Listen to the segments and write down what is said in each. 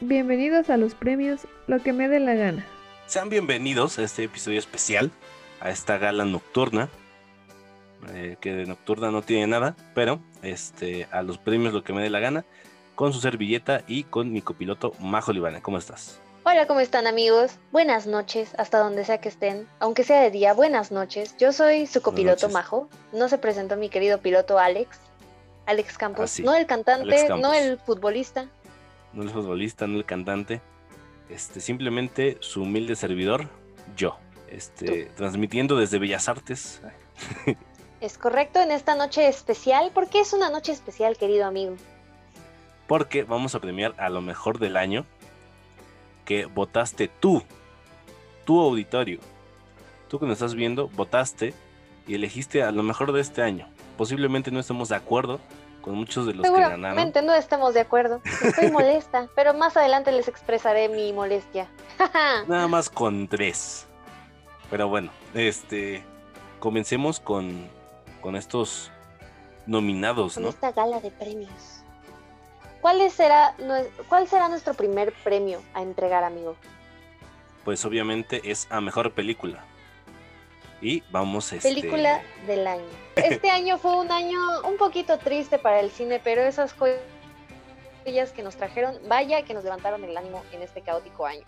Bienvenidos a los premios Lo que me dé la gana. Sean bienvenidos a este episodio especial, a esta gala nocturna, eh, que de nocturna no tiene nada, pero este, a los premios Lo que me dé la gana, con su servilleta y con mi copiloto Majo Libana. ¿Cómo estás? Hola, ¿cómo están amigos? Buenas noches, hasta donde sea que estén, aunque sea de día, buenas noches. Yo soy su copiloto Majo. No se presentó mi querido piloto Alex, Alex Campos, no el cantante, no el futbolista. No el futbolista, no el cantante, este, simplemente su humilde servidor, yo, este, transmitiendo desde Bellas Artes. Es correcto, en esta noche especial. ¿Por qué es una noche especial, querido amigo? porque vamos a premiar a lo mejor del año que votaste tú, tu auditorio. Tú que nos estás viendo, votaste y elegiste a lo mejor de este año. Posiblemente no estemos de acuerdo con muchos de los que ganaron. No estamos de acuerdo. Estoy molesta, pero más adelante les expresaré mi molestia. Nada más con tres. Pero bueno, este comencemos con, con estos nominados, Con ¿no? esta gala de premios. ¿Cuál será, ¿Cuál será nuestro primer premio a entregar, amigo? Pues obviamente es a mejor película. Y vamos este Película del año. Este año fue un año un poquito triste para el cine, pero esas joyas que nos trajeron, vaya que nos levantaron el ánimo en este caótico año.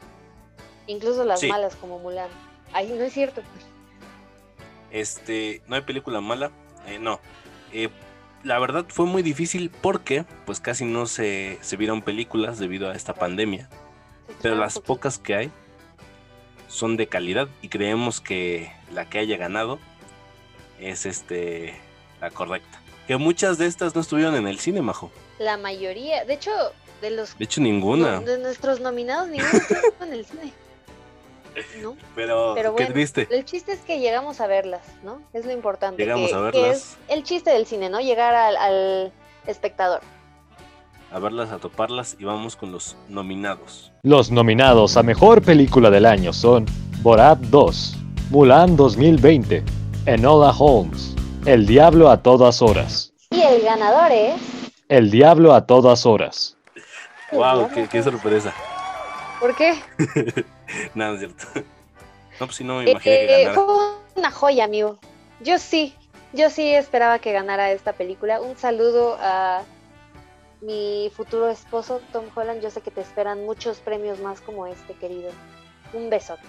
Incluso las Sí. malas como Mulan. Ay, no es cierto. Este, no hay película mala, eh, no. Eh, la verdad fue muy difícil porque pues casi no se, se vieron películas debido a esta pandemia. Pero las pocas que hay son de calidad y creemos que la que haya ganado es este la correcta. Que muchas de estas no estuvieron en el cine, Majo. La mayoría, de hecho, de los De hecho, ninguna. de nuestros nominados, ninguno estuvo en el cine. ¿No? pero, pero qué bueno, triste. El chiste es que llegamos a verlas, ¿no? Es lo importante. Llegamos que- a que verlas. es el chiste del cine, ¿no? Llegar al, al espectador. A verlas, a toparlas y vamos con los nominados. Los nominados a Mejor Película del Año son Borat 2, Mulan 2020, Enola Holmes, El Diablo a todas horas, Y el ganador es. El Diablo a todas horas. ¡Wow! Qué, qué sorpresa! ¿Por qué? Nada, es cierto. No, pues sí, no me imaginé Eh, que ganara. fue una joya, amigo. Yo sí, yo sí esperaba que ganara esta película. Un saludo a mi futuro esposo, Tom Holland. Yo sé que te esperan muchos premios más como este, querido. Un besote.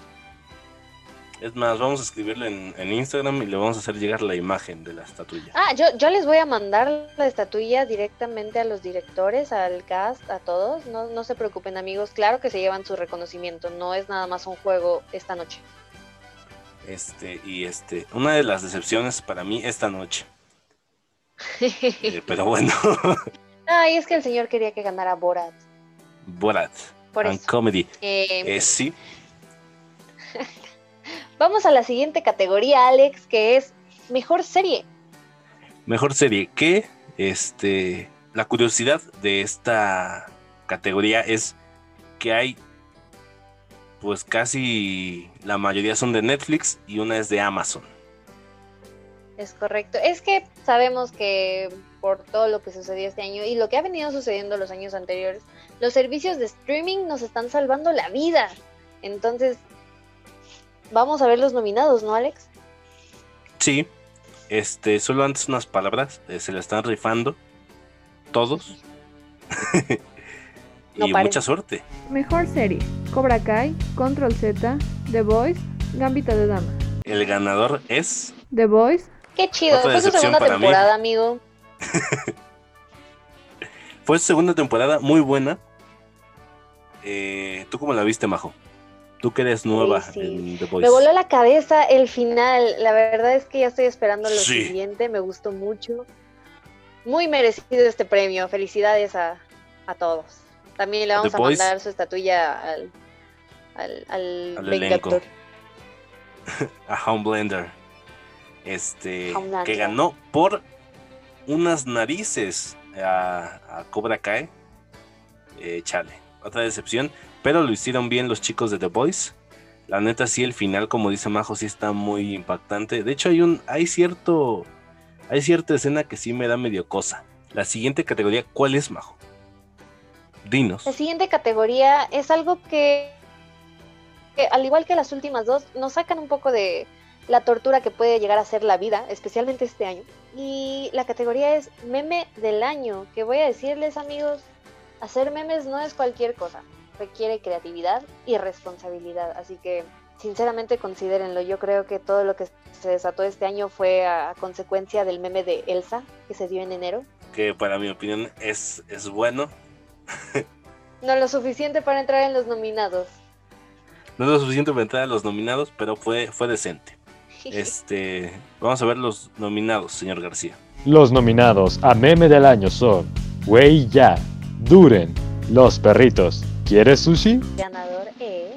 Es más, vamos a escribirlo en, en Instagram y le vamos a hacer llegar la imagen de la estatuilla. Ah, yo, yo les voy a mandar la estatuilla directamente a los directores, al cast, a todos. No, no se preocupen, amigos. Claro que se llevan su reconocimiento. No es nada más un juego esta noche. Este, y este, una de las decepciones para mí esta noche. Eh, pero bueno, Ay, es que el señor quería que ganara Borat. Borat Por and eso. Comedy. Eh, Eh, sí, Vamos a la siguiente categoría, Alex, que es mejor serie. mejor serie. Que este, la curiosidad de esta categoría es que hay, pues casi la mayoría son de Netflix y una es de Amazon. Es correcto. Es que sabemos que por todo lo que sucedió este año y lo que ha venido sucediendo los años anteriores, los servicios de streaming nos están salvando la vida. Entonces, vamos a ver los nominados, ¿no, Alex? Sí, este, solo antes unas palabras, eh, se la están rifando todos. y mucha suerte. Mejor serie: Cobra Kai, Control Z, The Voice, Gambita de Dama. El ganador es The Voice, Qué chido. Fue su segunda mí. temporada, amigo. fue su segunda temporada muy buena. Eh, ¿Tú cómo la viste, Majo? Tú que eres nueva sí. en The Voice. Me voló la cabeza el final. La verdad es que ya estoy esperando lo Sí. siguiente. Me gustó mucho. Muy merecido este premio. Felicidades a, a todos. También le vamos The a Boys. mandar su estatuilla al, al, al, Al. Vengador. a Homelander. Este, Homelander. que ganó por unas narices a, a Cobra Kai. Eh, chale, otra decepción. Pero lo hicieron bien los chicos de The Boys. La neta, sí, el final, como dice Majo, sí está muy impactante. De hecho, hay un, hay cierto, hay cierta escena que sí me da medio cosa. La siguiente categoría, ¿cuál es, Majo? Dinos. La siguiente categoría es algo que, que, al igual que las últimas dos, nos sacan un poco de la tortura que puede llegar a ser la vida, especialmente este año. Y la categoría es meme del año, que voy a decirles amigos, hacer memes no es cualquier cosa, requiere creatividad y responsabilidad, así que sinceramente considérenlo, yo creo que todo lo que se desató este año fue a consecuencia del meme de Elsa que se dio en enero. Que para mi opinión es, es bueno. no lo suficiente para entrar en los nominados. No es lo suficiente para entrar en los nominados, pero fue, fue decente. Este, vamos a ver los nominados, señor García. Los nominados a meme del año son Wey Ya, Duren, Los Perritos. ¿Quieres sushi? El ganador es.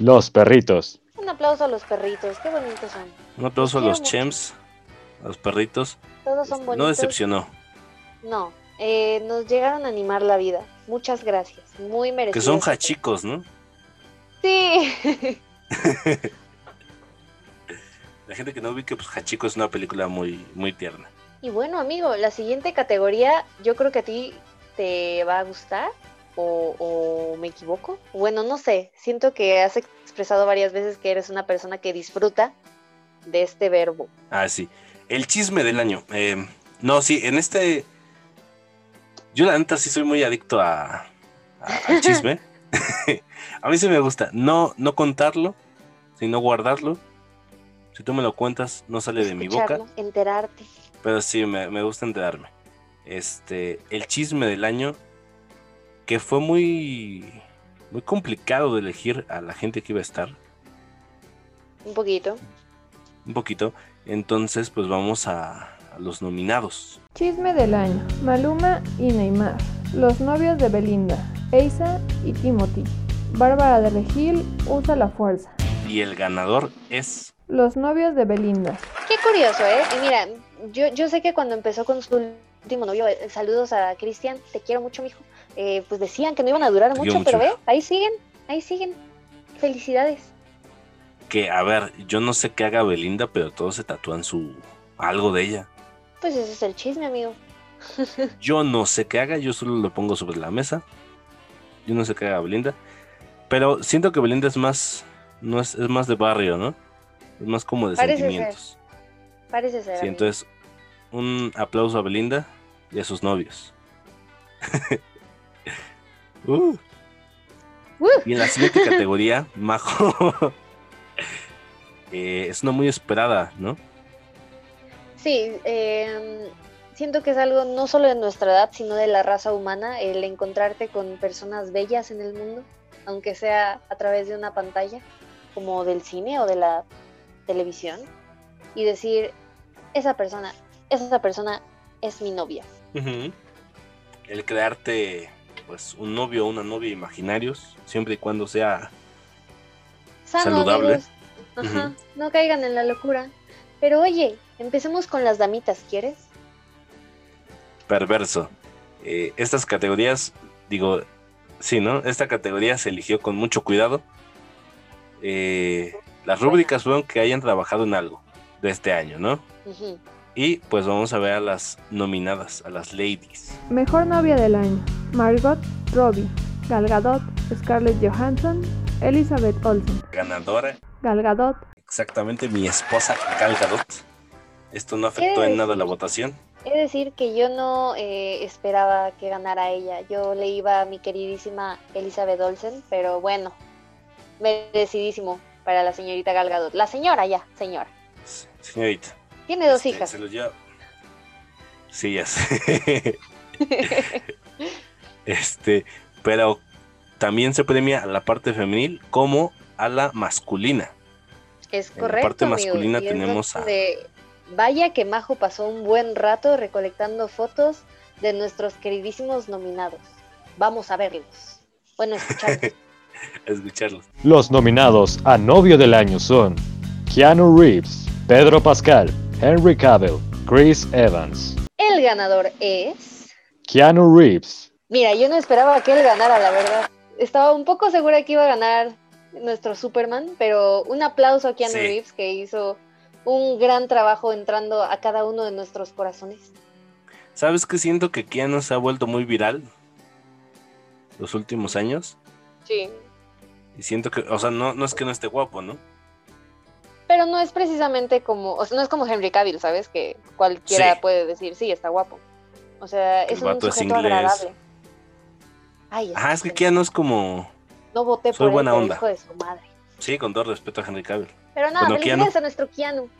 Los Perritos. Un aplauso a los perritos, qué bonitos son. Un aplauso a los chems, a los perritos. Todos son bonitos. No decepcionó. No, eh, nos llegaron a animar la vida. Muchas gracias, muy merecido. Que son hachicos, ¿no? Sí. La gente que no vi que pues Hachiko es una película muy, muy tierna. Y bueno, amigo, la siguiente categoría yo creo que a ti te va a gustar. O, o, me equivoco? Bueno, no sé. Siento que has expresado varias veces que eres una persona que disfruta de este verbo. Ah, sí. El chisme del año. Eh, no, sí, en este. Yo la neta sí soy muy adicto a, a al chisme. a mí sí me gusta. No, no contarlo, sino guardarlo. Si tú me lo cuentas, no sale de mi boca. Enterarte. Pero sí, me, me, gusta enterarme. Este, el chisme del año, que fue muy, muy complicado de elegir a la gente que iba a estar. Un poquito. Un poquito. Entonces, pues vamos a, a los nominados. Chisme del año. Maluma y Neymar. Los novios de Belinda. Eisa y Timothy. Bárbara de Regil usa la fuerza. Y el ganador es los novios de Belinda. Qué curioso, ¿eh? Y mira, yo, yo sé que cuando empezó con su último novio, eh, saludos a Cristian, te quiero mucho, mijo. Eh, pues decían que no iban a durar mucho, mucho, pero ve, ahí siguen, ahí siguen. Felicidades. Que, a ver, yo no sé qué haga Belinda, pero todos se tatúan su. algo de ella. Pues ese es el chisme, amigo. yo no sé qué haga, yo solo lo pongo sobre la mesa. Yo no sé qué haga Belinda. Pero siento que Belinda es más. No es, es más de barrio, ¿no? Es más como de Parece sentimientos. Ser. Parece ser. Sí, entonces, un aplauso a Belinda y a sus novios. uh. Uh. Y en la siguiente categoría, Majo. eh, es una muy esperada, ¿no? Sí, eh, siento que es algo no solo de nuestra edad, sino de la raza humana, el encontrarte con personas bellas en el mundo, aunque sea a través de una pantalla, como del cine o de la televisión y decir, esa persona, esa persona es mi novia. Uh -huh. El crearte pues un novio o una novia imaginarios, siempre y cuando sea Sano, saludable. Ajá, uh -huh. no caigan en la locura. Pero oye, empecemos con las damitas, ¿quieres? Perverso. Eh, estas categorías, digo, sí, ¿no? Esta categoría se eligió con mucho cuidado. Eh, las rúbricas fueron que hayan trabajado en algo de este año, ¿no? Uh -huh. Y pues vamos a ver a las nominadas, a las ladies. Mejor novia del año: Margot Robbie, Gal Gadot, Scarlett Johansson, Elizabeth Olsen. Ganadora. Gal Gadot. Exactamente, mi esposa Gal Gadot. Esto no afectó en nada la votación. Es decir, que yo no eh, esperaba que ganara ella. Yo le iba a mi queridísima Elizabeth Olsen, pero bueno, merecidísimo para la señorita Gal Gadot. La señora ya, señora. Señorita. Tiene dos este, hijas. Se lleva. Sí, ya sé. este, pero también se premia a la parte femenil como a la masculina. Es En correcto. la parte masculina tenemos a- Vaya que Majo pasó un buen rato recolectando fotos de nuestros queridísimos nominados. Vamos a verlos. Bueno, escucharlos. Escucharlos. Los nominados a novio del año son Keanu Reeves, Pedro Pascal, Henry Cavill, Chris Evans. El ganador es. Keanu Reeves, Mira, yo no esperaba que él ganara, la verdad. Estaba un poco segura que iba a ganar nuestro Superman, pero un aplauso a Keanu Sí. Reeves que hizo un gran trabajo entrando a cada uno de nuestros corazones. ¿Sabes qué siento que Keanu se ha vuelto muy viral? los últimos años. Sí. Y siento que, o sea, no, no es que no esté guapo, ¿no? Pero no es precisamente como, o sea, no es como Henry Cavill, ¿sabes? Que cualquiera Sí. puede decir, sí, está guapo. O sea, El es un es sujeto inglés. agradable. Ay, Ajá, es que Keanu es como. No voté soy por buena pero onda. hijo de su madre. Sí, con todo respeto a Henry Cavill. Pero nada, Bueno, felicidades a nuestro Keanu.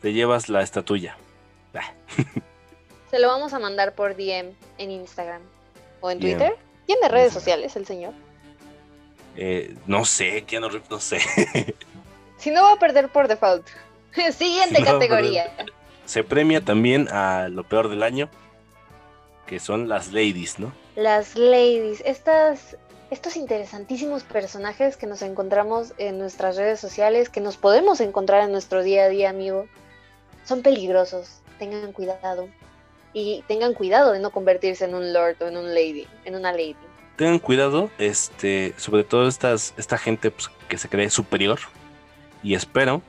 Te llevas la estatuilla. Ah, Se lo vamos a mandar por DM en Instagram o en Bien. Twitter. ¿Tiene redes sociales el señor? eh, no sé, Keanu Reeves, no sé. Si no va a perder por default. Siguiente Si no categoría. Se premia también a lo peor del año, que son las ladies, ¿no? Las ladies, estas, estos interesantísimos personajes que nos encontramos en nuestras redes sociales, que nos podemos encontrar en nuestro día a día, amigo, son peligrosos. Tengan cuidado. Y tengan cuidado de no convertirse en un lord o en un lady, en una lady. Tengan cuidado, este, sobre todo estas, esta gente pues, que se cree superior. Y espero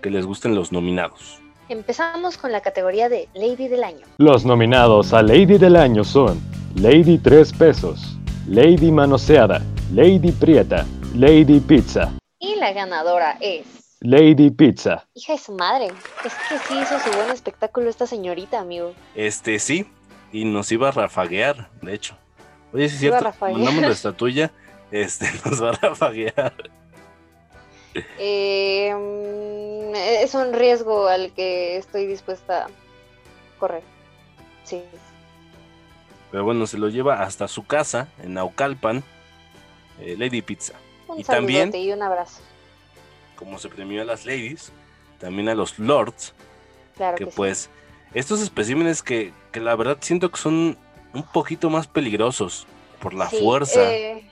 que les gusten los nominados. Empezamos con la categoría de Lady del Año. Los nominados a Lady del Año son Lady 3 pesos, Lady Manoseada, Lady Prieta, Lady Pizza, Y la ganadora es. Lady Pizza. Hija de su madre. Es que sí hizo su buen espectáculo esta señorita, amigo. Este sí, y nos iba a rafaguear, de hecho. Oye, sí es cierto, mandamos la estatuilla, este, nos va a rafaguear. Eh, mm, es un riesgo al que estoy dispuesta a correr. Sí. Pero bueno, se lo lleva hasta su casa, en Naucalpan, eh, Lady Pizza. Un Y también- y un abrazo. Como se premió a las ladies, también a los lords, Claro que que sí. pues, estos especímenes que, que la verdad siento que son un poquito más peligrosos por la Sí, fuerza. eh,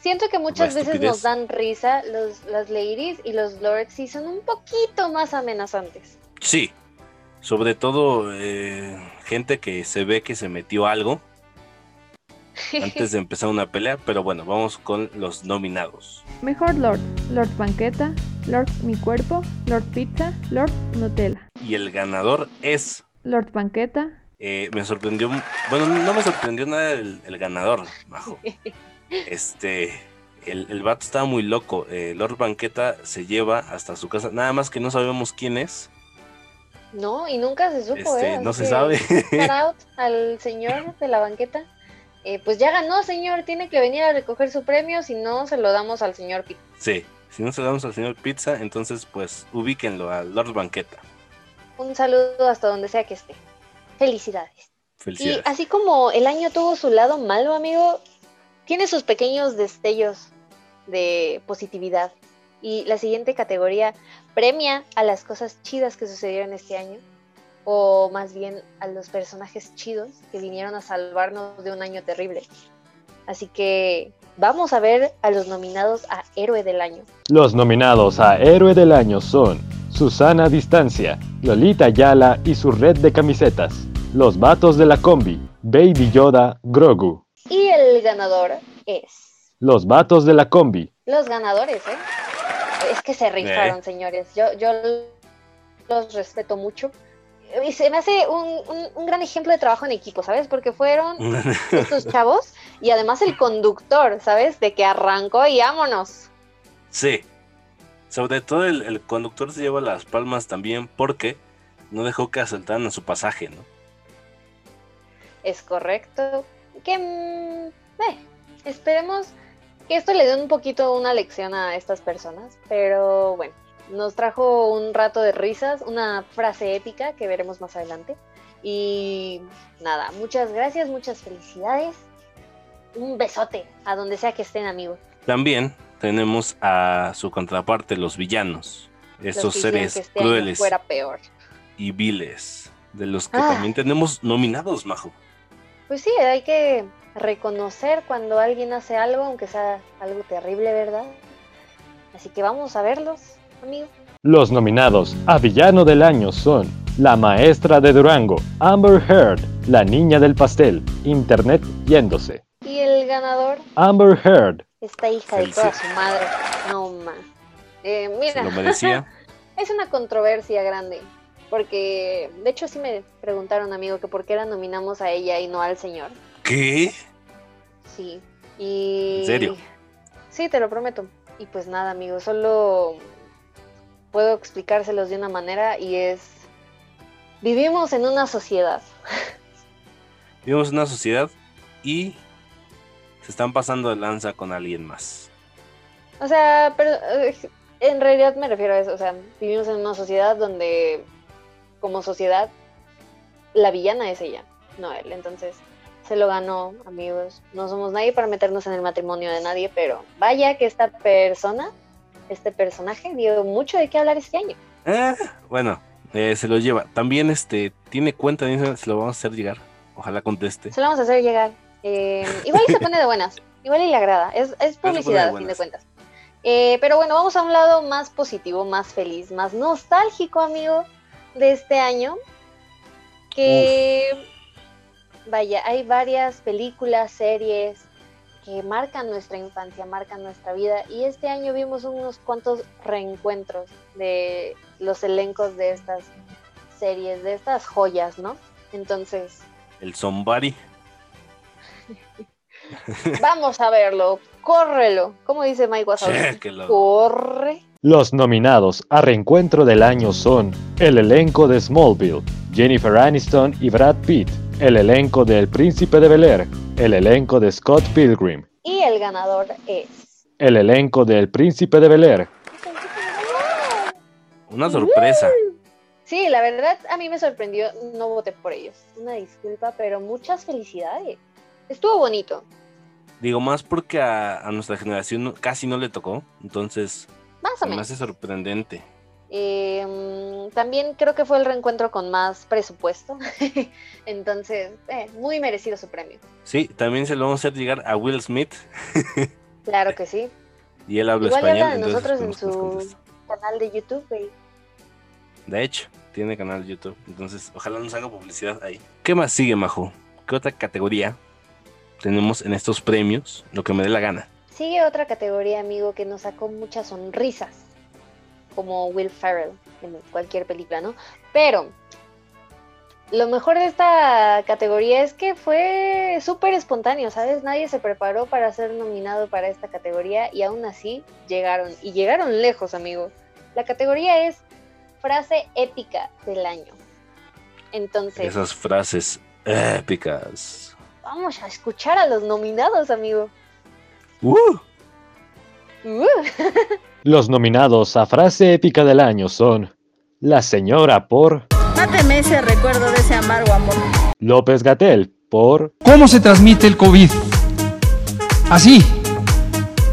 siento que muchas veces nos dan risa los, las ladies y los lords sí son un poquito más amenazantes. Sí, sobre todo eh, gente que se ve que se metió algo antes de empezar una pelea, pero bueno, vamos con los nominados. Mejor Lord. Lord Banqueta, Lord Mi Cuerpo, Lord Pizza, Lord Nutella. Y el ganador es, Lord Banqueta, eh, me sorprendió, bueno, no me sorprendió nada el, el ganador, Majo. Este, el, el vato estaba muy loco. eh, Lord Banqueta se lleva hasta su casa, nada más que no sabemos quién es, No, y nunca se supo, este, ¿eh? no se sabe. out al señor de la banqueta. Eh, pues ya ganó, señor. Tiene que venir a recoger su premio. Si no, se lo damos al señor Pit. sí, si no se lo damos al señor Pizza, entonces pues ubíquenlo a Lord Banqueta. Un saludo hasta donde sea que esté. Felicidades. Y Felicidades. así como el año tuvo su lado malo, amigo, tiene sus pequeños destellos de positividad. Y la siguiente categoría premia a las cosas chidas que sucedieron este año. O más bien a los personajes chidos que vinieron a salvarnos de un año terrible. Así que vamos a ver a los nominados a Héroe del Año. Los nominados a Héroe del Año son Susana Distancia, Lolita Yala y su red de camisetas, Los Vatos de la Combi, Baby Yoda, Grogu. El ganador es Los Vatos de la Combi, Los ganadores, ¿eh? Es que se rifaron, señores. Yo, yo los respeto mucho. Y se me hace un, un- un gran ejemplo de trabajo en equipo, ¿sabes? Porque fueron estos chavos y además el conductor, ¿sabes? De que arrancó y vámonos. Sí. Sobre todo el, el conductor se lleva las palmas también porque no dejó que asaltaran a su pasaje, ¿no? Es correcto. Que mm, eh, esperemos que esto le dé un poquito una lección a estas personas. Pero bueno, nos trajo un rato de risas, una frase épica que veremos más adelante. Y nada, muchas gracias, muchas felicidades. Un besote a donde sea que estén, amigos. También tenemos a su contraparte, los villanos. Esos seres que este crueles fuera peor. y viles. De los que Ah. también tenemos nominados, Majo. Pues sí, hay que reconocer cuando alguien hace algo, aunque sea algo terrible, ¿verdad? Así que vamos a verlos, amigo. Los nominados a Villano del Año son La Maestra de Durango, Amber Heard, La Niña del Pastel, Internet yéndose. Y el ganador, Amber Heard, esta hija de toda su madre. No, ma. Eh, mira, lo merecía. es una controversia grande. Porque, de hecho, sí me preguntaron, amigo, que por qué la nominamos a ella y no al señor. ¿Qué? Sí. Y... ¿En serio? Sí, te lo prometo. Y pues nada, amigos, solo puedo explicárselos de una manera y es... Vivimos en una sociedad. Vivimos en una sociedad y se están pasando de lanza con alguien más. O sea, pero eh, en realidad me refiero a eso. O sea, vivimos en una sociedad donde, como sociedad, la villana es ella, no él. Entonces, se lo ganó, amigos. No somos nadie para meternos en el matrimonio de nadie, pero vaya que esta persona, este personaje, dio mucho de qué hablar este año. Eh, bueno, eh, se lo lleva. También este tiene cuenta se lo vamos a hacer llegar. Ojalá conteste. Se lo vamos a hacer llegar. Eh, igual y se pone de buenas, igual y le agrada. Es, es publicidad, a fin de cuentas. Eh, pero bueno, vamos a un lado más positivo, más feliz, más nostálgico, amigo, de este año. Que, vaya, hay varias películas, series que marcan nuestra infancia, marcan nuestra vida. Y este año vimos unos cuantos reencuentros de los elencos de estas series, de estas joyas, ¿no? Entonces, El Zombari. vamos a verlo, córrelo. ¿Cómo dice Mike Wazowski? Corre. Los nominados a reencuentro del año son el elenco de Smallville, Jennifer Aniston y Brad Pitt, el elenco de El Príncipe de Bel Air, el elenco de Scott Pilgrim, Y el ganador es. el elenco de El Príncipe de Bel Air, Una sorpresa. Sí, la verdad a mí me sorprendió, no voté por ellos. Una disculpa, pero muchas felicidades. Estuvo bonito, Digo, más porque a, a nuestra generación casi no le tocó. Entonces, más o se me menos. hace sorprendente. Eh, mm, también creo que fue el reencuentro con más presupuesto. Entonces, eh, muy merecido su premio. Sí, también se lo vamos a hacer llegar a Will Smith. Claro que sí. Y él habla Igual español. habla de entonces nosotros en nos su canal de YouTube. De hecho, tiene canal de YouTube. Entonces, ojalá nos haga publicidad ahí. ¿Qué más sigue, Majo? ¿Qué otra categoría tenemos en estos premios? Lo que me dé la gana. Sigue otra categoría, amigo, que nos sacó muchas sonrisas, como Will Ferrell en cualquier película, ¿no? Pero lo mejor de esta categoría es que fue súper espontáneo, ¿sabes? Nadie se preparó para ser nominado para esta categoría y aún así llegaron, y llegaron lejos, amigo. La categoría es frase épica del año. Entonces, Esas frases épicas. vamos a escuchar a los nominados, amigo. ¡Uh! Uh. Los nominados a frase épica del año son La Señora por Máteme ese recuerdo de ese amargo amor. López Gatel por ¿Cómo se transmite el COVID? Así.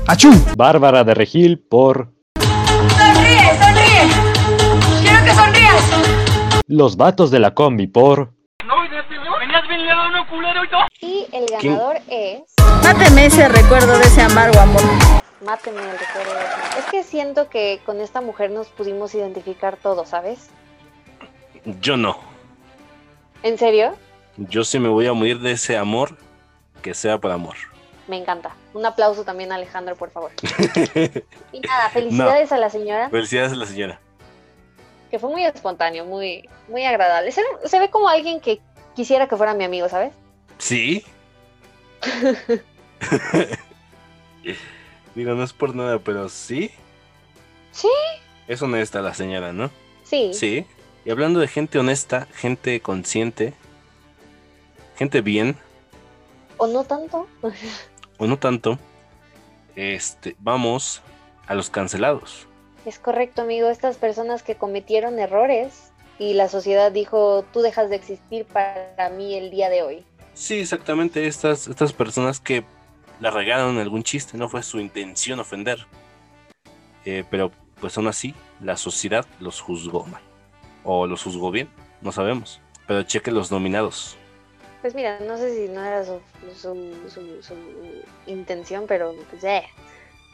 Achú. Bárbara de Regil por ¡Sonríe, sonríe! ¡Quiero que sonrías! Los Vatos de la Combi por Y el ganador es. Máteme ese recuerdo de ese amargo amor. Máteme el recuerdo. Es que siento que con esta mujer nos pudimos identificar todos, ¿sabes? Yo no. ¿En serio? Yo sí me voy a morir de ese amor que sea por amor. Me encanta. Un aplauso también a Alejandro, por favor. Y nada, felicidades a la señora, Felicidades a la señora. que fue muy espontáneo, muy, muy agradable. Se, se ve como alguien que quisiera que fuera mi amigo, ¿sabes? ¿Sí? Digo, no es por nada, pero sí. Sí. Es honesta la señora, ¿no? Sí. Sí. Y hablando de gente honesta, gente consciente, gente bien, ¿O no tanto? o no tanto, este, vamos a los cancelados. Es correcto, amigo. Estas personas que cometieron errores y la sociedad dijo, tú dejas de existir para mí el día de hoy. Sí, exactamente, estas, estas personas que la regaron en algún chiste, no fue su intención ofender. Eh, pero pues aún así, la sociedad los juzgó mal. O los juzgó bien, no sabemos. Pero cheque los nominados. Pues mira, no sé si no era su, su, su- su intención, pero pues eh.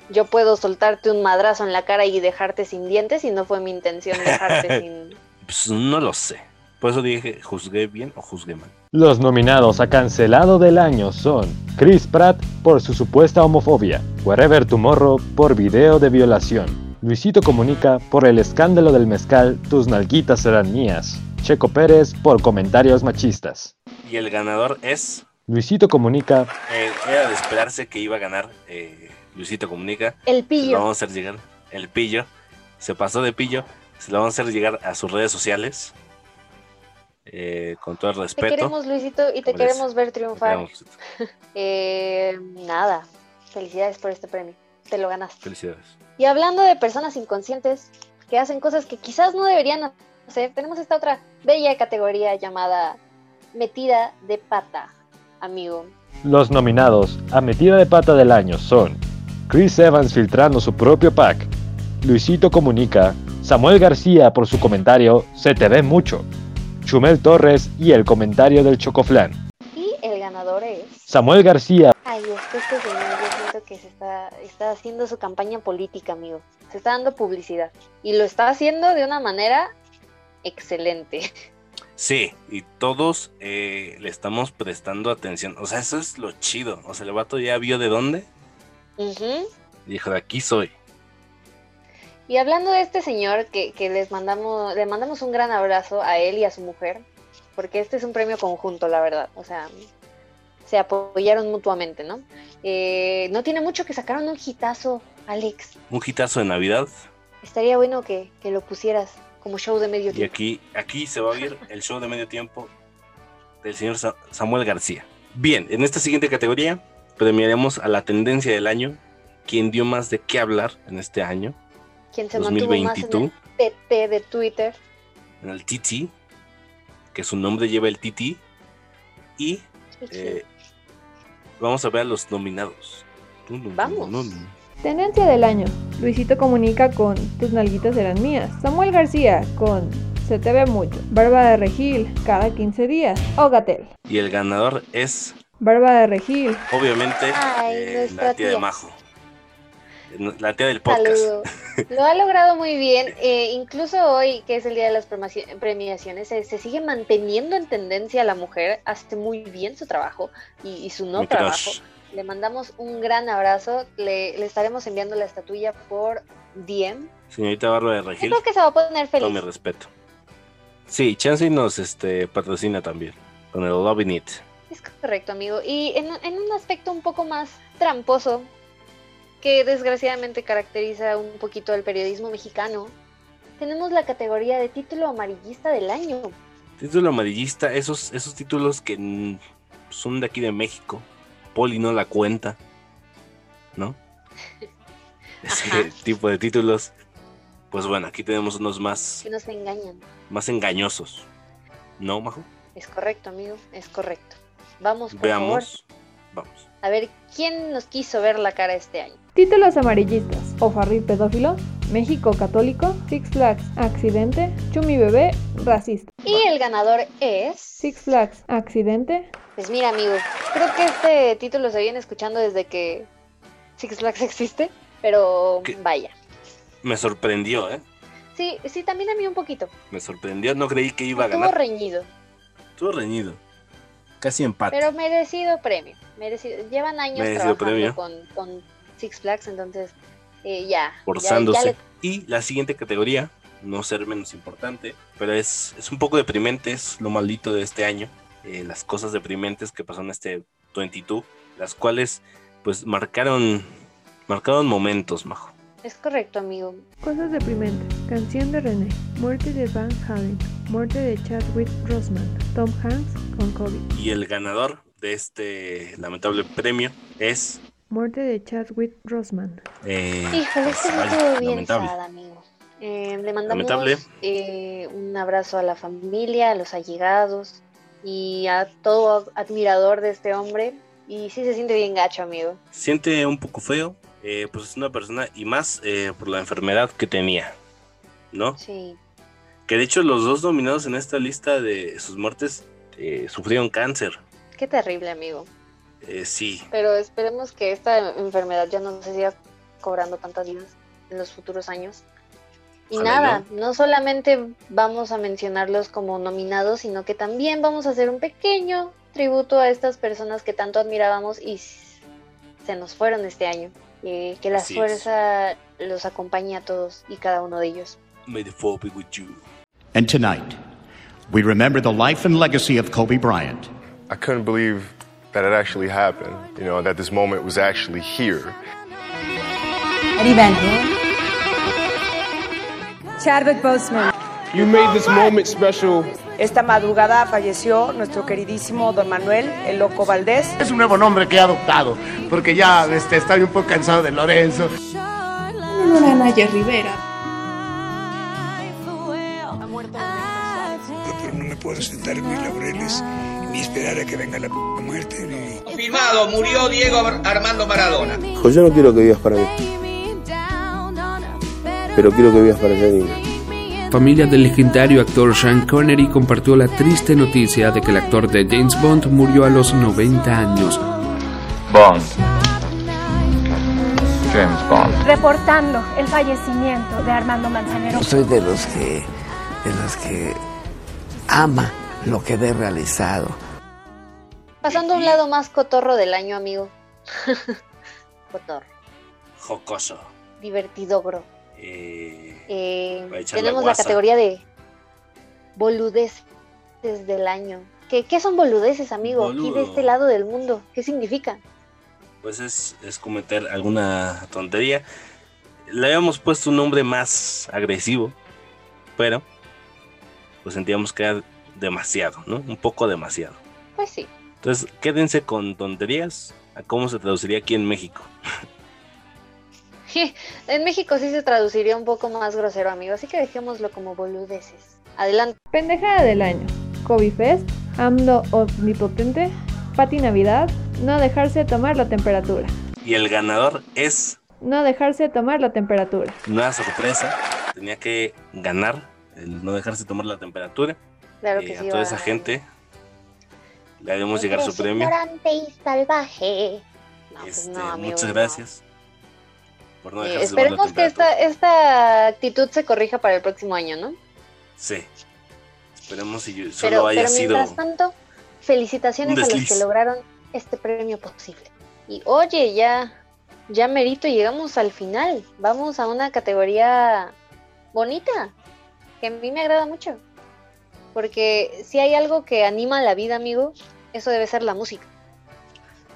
Yo puedo soltarte un madrazo en la cara y dejarte sin dientes y no fue mi intención dejarte sin... Pues no lo sé. Por eso dije, juzgué bien o juzgué mal. Los nominados a cancelado del año son Chris Pratt por su supuesta homofobia, Wherever Tomorrow por video de violación, Luisito Comunica por el escándalo del mezcal Tus nalguitas serán mías, Checo Pérez por comentarios machistas. Y el ganador es... Luisito Comunica, Eh, era de esperarse que iba a ganar eh, Luisito Comunica. El Se lo pillo. vamos a hacer llegar. El pillo. Se pasó de pillo. Se lo vamos a hacer llegar a sus redes sociales. Eh, con todo el Te respeto. queremos, Luisito, y te queremos ver Te triunfar. queremos. Eh, nada, felicidades por este premio. Te lo ganaste. Felicidades. Y hablando de personas inconscientes que hacen cosas que quizás no deberían hacer, tenemos esta otra bella categoría llamada metida de pata, amigo. los nominados a Metida de Pata del Año son Chris Evans filtrando su propio pack, Luisito Comunica, Samuel García por su comentario Se te ve mucho, Chumel Torres y el comentario del Chocoflan. Y el ganador es... Samuel García Ay, es que este señor yo siento que se está, está haciendo su campaña política, amigo. Se está dando publicidad. Y lo está haciendo de una manera excelente. Sí, y todos eh, le estamos prestando atención. O sea, eso es lo chido. O sea, el vato ya vio de dónde. Y dijo, de aquí soy. Y hablando de este señor, que, que les mandamos, le mandamos un gran abrazo a él y a su mujer, porque este es un premio conjunto, la verdad. O sea, se apoyaron mutuamente, ¿no? Eh, no tiene mucho que sacaron un hitazo, Alex. Un hitazo de Navidad. Estaría bueno que, que lo pusieras como show de medio Y tiempo. aquí, aquí se va a ver el show de medio tiempo del señor Sa- Samuel García. Bien, en esta siguiente categoría premiaremos a la tendencia del año. Quien dio más de qué hablar en este año, Quien se mantuvo más en 2022, el TT de Twitter. en el TT, que su nombre lleva el TT. Y eh, vamos a ver a los nominados. Vamos. Tendencia del año. Luisito comunica con Tus nalguitas eran mías. Samuel García con Se te ve mucho. Barba de Regil cada 15 días. O Gatel. Y el ganador es, Barba de Regil. obviamente, Ay, eh, nuestra la tía de. Majo. Eh, La tía del podcast. Lo ha logrado muy bien. eh, incluso hoy, que es el día de las premiaciones, se, se sigue manteniendo en tendencia la mujer. Hace muy bien su trabajo y, y su no Mi trabajo. crush. Le mandamos un gran abrazo. Le, le estaremos enviando la estatuilla por DM. Señorita Barba de Yo Regil. creo que se va a poner Todo mi feliz. respeto. Sí, Chansey nos este, patrocina también. Con el Loving It. Es correcto, amigo. Y en, en un aspecto un poco más tramposo, que desgraciadamente caracteriza un poquito al periodismo mexicano, tenemos la categoría de título amarillista del año. Título amarillista, esos, esos títulos que son de aquí de México. Poli no la cuenta. ¿No? Ese tipo de títulos. Pues bueno, aquí tenemos unos más, Que nos engañan. más engañosos. ¿No, Majo? Es correcto, amigo, es correcto. Vamos, por Veamos. Vamos. favor, a ver quién nos quiso ver la cara este año. Títulos amarillistas. Ofarril pedófilo. México católico. Six Flags accidente. Chumi bebé racista. Y el ganador es... Six Flags accidente. Pues mira, amigo, creo que este título se viene escuchando desde que Six Flags existe, pero ¿Qué? vaya. Me sorprendió, ¿eh? Sí, sí, también a mí un poquito. Me sorprendió. No creí que iba a Estuvo ganar. reñido, Estuvo reñido. Casi empate. pero merecido premio. Merecido. Llevan años Merecido trabajando premio. con, con Six Flags, entonces eh, ya. ya- forzándose. ya le- Y la siguiente categoría, no ser menos importante, pero es, es un poco deprimente, es lo maldito de este año. eh, las cosas deprimentes que pasaron este 22, las cuales pues marcaron, marcaron momentos, majo. Es correcto, amigo. Cosas deprimentes. Canción de René. Muerte de Van Halen. Muerte de Chadwick Rosman. Tom Hanks con COVID. Y el ganador de este lamentable premio es... Muerte de Chadwick Rosman. eh, Híjole, pues, este vaya, bien lamentable. sad, amigo. Eh, le mandamos eh, un abrazo a la familia, a los allegados y a todo admirador de este hombre. Y sí se siente bien gacho, amigo. Siente un poco feo, eh, pues es una persona y más eh, por la enfermedad que tenía, ¿no? Sí. Que de hecho los dos nominados en esta lista de sus muertes eh, sufrieron cáncer. Qué terrible, amigo. Eh, sí, Pero esperemos que esta enfermedad ya no se siga cobrando tantas vidas en los futuros años. Y Ojalá nada, no solamente vamos a mencionarlos como nominados, sino que también vamos a hacer un pequeño tributo a estas personas que tanto admirábamos y se nos fueron este año. Eh, que la Así es. fuerza los acompañe a todos y cada uno de ellos. may the four be with you. And tonight, we remember the life and legacy of Kobe Bryant. I couldn't believe that it actually happened, you know, that this moment was actually here. Eddie Van Halen. Chadwick Boseman. You made this moment special. Esta madrugada falleció nuestro queridísimo don Manuel, el Loco Valdés. Es un nuevo nombre que he adoptado, porque ya este, estoy un poco cansado de Lorenzo. honor a Naya Rivera. Puedo sentar en mis laureles ni esperar a que venga la muerte. Ni... Firmado, murió Diego Armando Maradona. Pues yo no quiero que vivas para mí, pero quiero que vivas para Janina. Familia del legendario actor Sean Connery compartió la triste noticia de que el actor de James Bond murió a los 90 años. Bond. James Bond. Reportando el fallecimiento de Armando Manzanero. Yo soy de los que de los que ama lo que ve realizado. Pasando a un lado más cotorro del año, amigo. cotorro. Jocoso. Divertidogro. Eh, eh, tenemos la, la, categoría de boludeces del año. ¿Qué, qué son boludeces, amigo? Boludo. Aquí de este lado del mundo. ¿Qué significa? Pues es, es cometer alguna tontería. Le habíamos puesto un nombre más agresivo, pero pues sentíamos que era demasiado, ¿no? Un poco demasiado. Pues sí. Entonces, quédense con tonterías a cómo se traduciría aquí en México. en México sí se traduciría un poco más grosero, amigo, así que dejémoslo como boludeces. Adelante. Pendejada del año. Kobe Fest, AMDO Omnipotente, Pati Navidad, no dejarse tomar la temperatura. Y el ganador es... No dejarse tomar la temperatura. Una sorpresa, tenía que ganar el no dejarse tomar la temperatura. Claro eh, a toda va. esa gente le haremos llegar su premio. y salvaje. No, pues Este, no, amigo, muchas no. gracias. Por no Eh, dejarse tomar la esperemos que esta, esta actitud se corrija para el próximo año, ¿no? Sí. Esperemos si yo- solo Pero, haya pero sido. tanto, felicitaciones a los que lograron este premio posible. Y oye, ya, ya merito, llegamos al final. Vamos a una categoría bonita, que a mí me agrada mucho. Porque si hay algo que anima la vida, amigo, eso debe ser la música.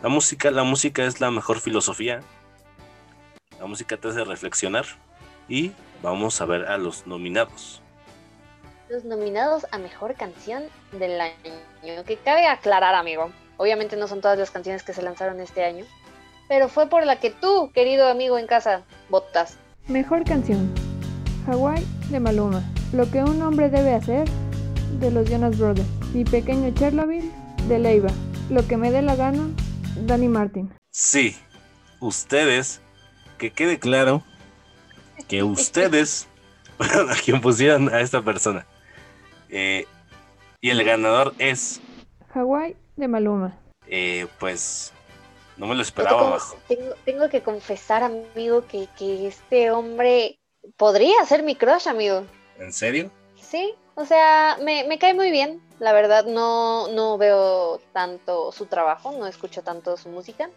La música, la música es la mejor filosofía. La música te hace reflexionar. Y vamos a ver a los nominados. Los nominados a mejor canción del año. Que cabe aclarar, amigo. Obviamente no son todas las canciones que se lanzaron este año. Pero fue por la que tú, querido amigo en casa, votas. Mejor canción. Hawaii de Maluma. Lo que un hombre debe hacer de los Jonas Brothers. Mi pequeño Chernobyl de Leiva. Lo que me dé la gana, Danny Martin. Sí, ustedes, que quede claro que ustedes fueron a quien pusieron a esta persona. Eh, y el ganador es, Hawaii de Maluma. eh, pues, no me lo esperaba, tengo, bajo. tengo, tengo que confesar, amigo, que, que este hombre podría ser mi crush, amigo. ¿En serio? Sí, o sea, me, me cae muy bien. La verdad, no, no veo tanto su trabajo, no escucho tanto su música.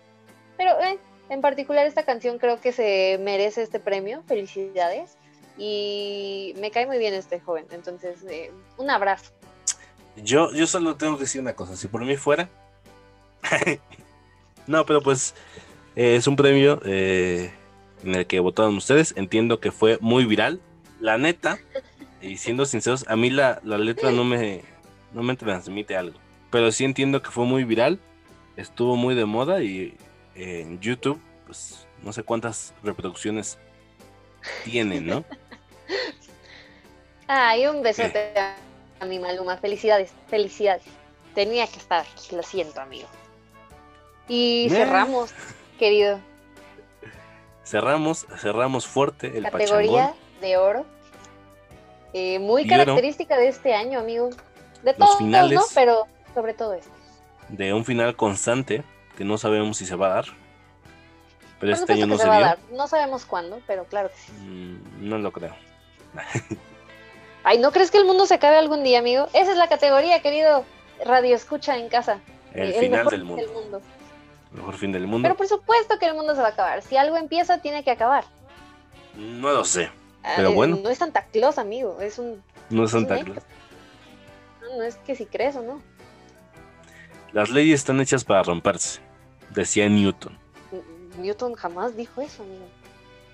Pero eh, en particular esta canción creo que se merece este premio. Felicidades. Y me cae muy bien este joven. Entonces, eh, un abrazo. Yo, yo solo tengo que decir una cosa, si por mí fuera... no, pero pues eh, es un premio eh, en el que votaron ustedes. Entiendo que fue muy viral. La neta, y siendo sinceros, a mí la, la letra no me, no me transmite algo. Pero sí entiendo que fue muy viral. Estuvo muy de moda y eh, en YouTube, pues no sé cuántas reproducciones tienen, ¿no? Ay, un besote a mi Maluma. Felicidades, felicidades. Tenía que estar aquí, lo siento, amigo. Y cerramos, querido. Cerramos, cerramos fuerte el categoría pachangón. de oro. Eh, muy característica de este año, amigo. De Los todos, finales. ¿no? Pero sobre todo esto. de un final constante que no sabemos si se va a dar. Pero este año no se va a dar. No sabemos cuándo, pero claro que sí. Mm, No lo creo. Ay, ¿no crees que el mundo se acabe algún día, amigo? Esa es la categoría, querido Radio Escucha en casa. El final mejor del fin mundo. Mejor fin del mundo. Pero por supuesto que el mundo se va a acabar. Si algo empieza, tiene que acabar. No lo sé. Ah, Pero eh, bueno, No es Santa Claus, amigo. Es un. no es Santa Claus. No, no es que si crees o no. Las leyes están hechas para romperse, decía Newton. Newton jamás dijo eso, amigo.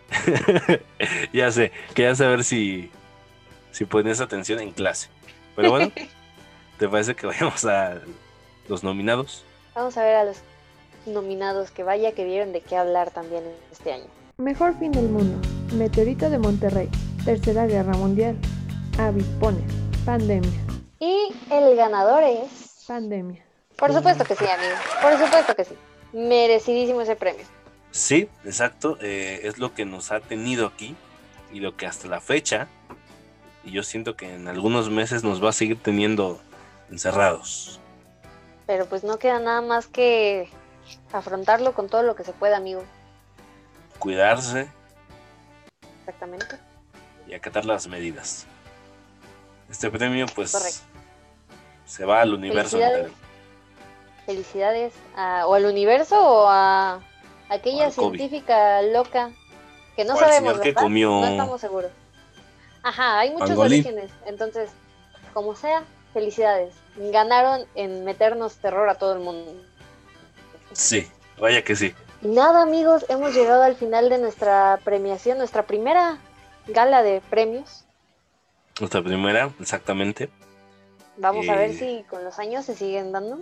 ya sé, quería saber si, si ponías atención en clase. Pero bueno, ¿te parece que vayamos a los nominados? Vamos a ver a los nominados que vaya que vieron de qué hablar también este año. Mejor fin del mundo. Meteorito de Monterrey. Tercera Guerra Mundial. Avispones. Pandemia. Y el ganador es... Pandemia. Por supuesto que sí, amigo. Por supuesto que sí. Merecidísimo ese premio. Sí, exacto. eh, es lo que nos ha tenido aquí y lo que hasta la fecha, y yo siento que en algunos meses nos va a seguir teniendo encerrados. Pero pues no queda nada más que afrontarlo con todo lo que se pueda, amigo. Cuidarse Exactamente. y acatar las medidas. Este premio, pues, Correcto. se va al universo Felicidades. entero. Felicidades a- o al universo o a aquella COVID. científica loca que no O sabemos, que comió No estamos seguros. Ajá, hay muchos pangolín. orígenes. Entonces, como sea, felicidades. Ganaron en meternos terror a todo el mundo. Sí, vaya que sí. Y nada, amigos, hemos llegado al final de nuestra premiación, nuestra primera gala de premios. Nuestra primera, exactamente. Vamos a ver si con los años se siguen dando.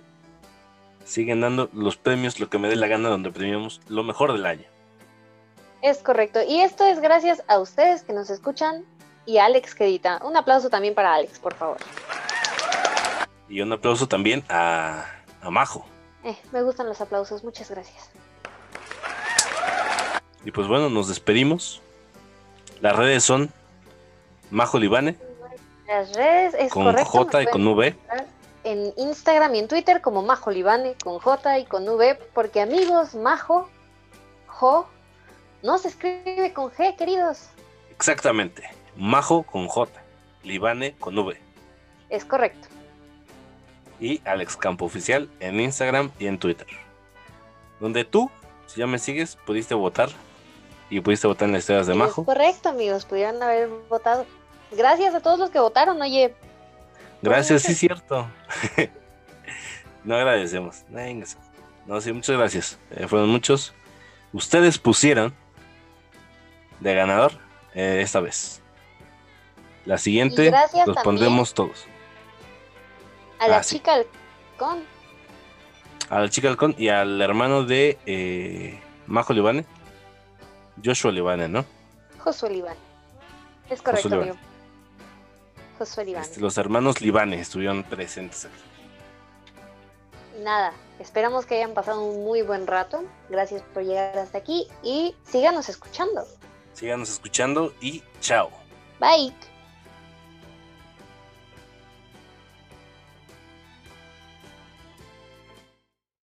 Siguen dando los premios, lo que me dé la gana, donde premiamos lo mejor del año. Es correcto. Y esto es gracias a ustedes que nos escuchan y a Alex que edita. Un aplauso también para Alex, por favor. Y un aplauso también a, a Majo. Eh, me gustan los aplausos, muchas gracias. Y pues bueno, nos despedimos. Las redes son Majo Libane, Las redes es con correcto. J y con V. En Instagram y en Twitter como Majo Libane con J y con V, porque amigos, Majo, Jo, no se escribe con G, queridos. Exactamente. Majo con J. Libane con V. Es correcto. Y Alex Campo Oficial en Instagram y en Twitter. Donde tú, si ya me sigues, pudiste votar. Y pudiste votar en las historias de Es Majo. correcto, amigos, pudieron haber votado. Gracias a todos los que votaron, oye. Gracias, sí, cierto. no agradecemos. Venga. No, sí, muchas gracias. Eh, fueron muchos. Ustedes pusieron de ganador eh, esta vez. La siguiente los pondremos todos. A la Ah, sí. chica con A la chica halcón y al hermano de eh, Majo Libane. Joshua Libane, ¿no? Josué Libán. Es correcto, Libán. amigo. Josué. Este, los hermanos Libane estuvieron presentes aquí. Nada, esperamos que hayan pasado un muy buen rato. Gracias por llegar hasta aquí y síganos escuchando. Síganos escuchando y chao. Bye.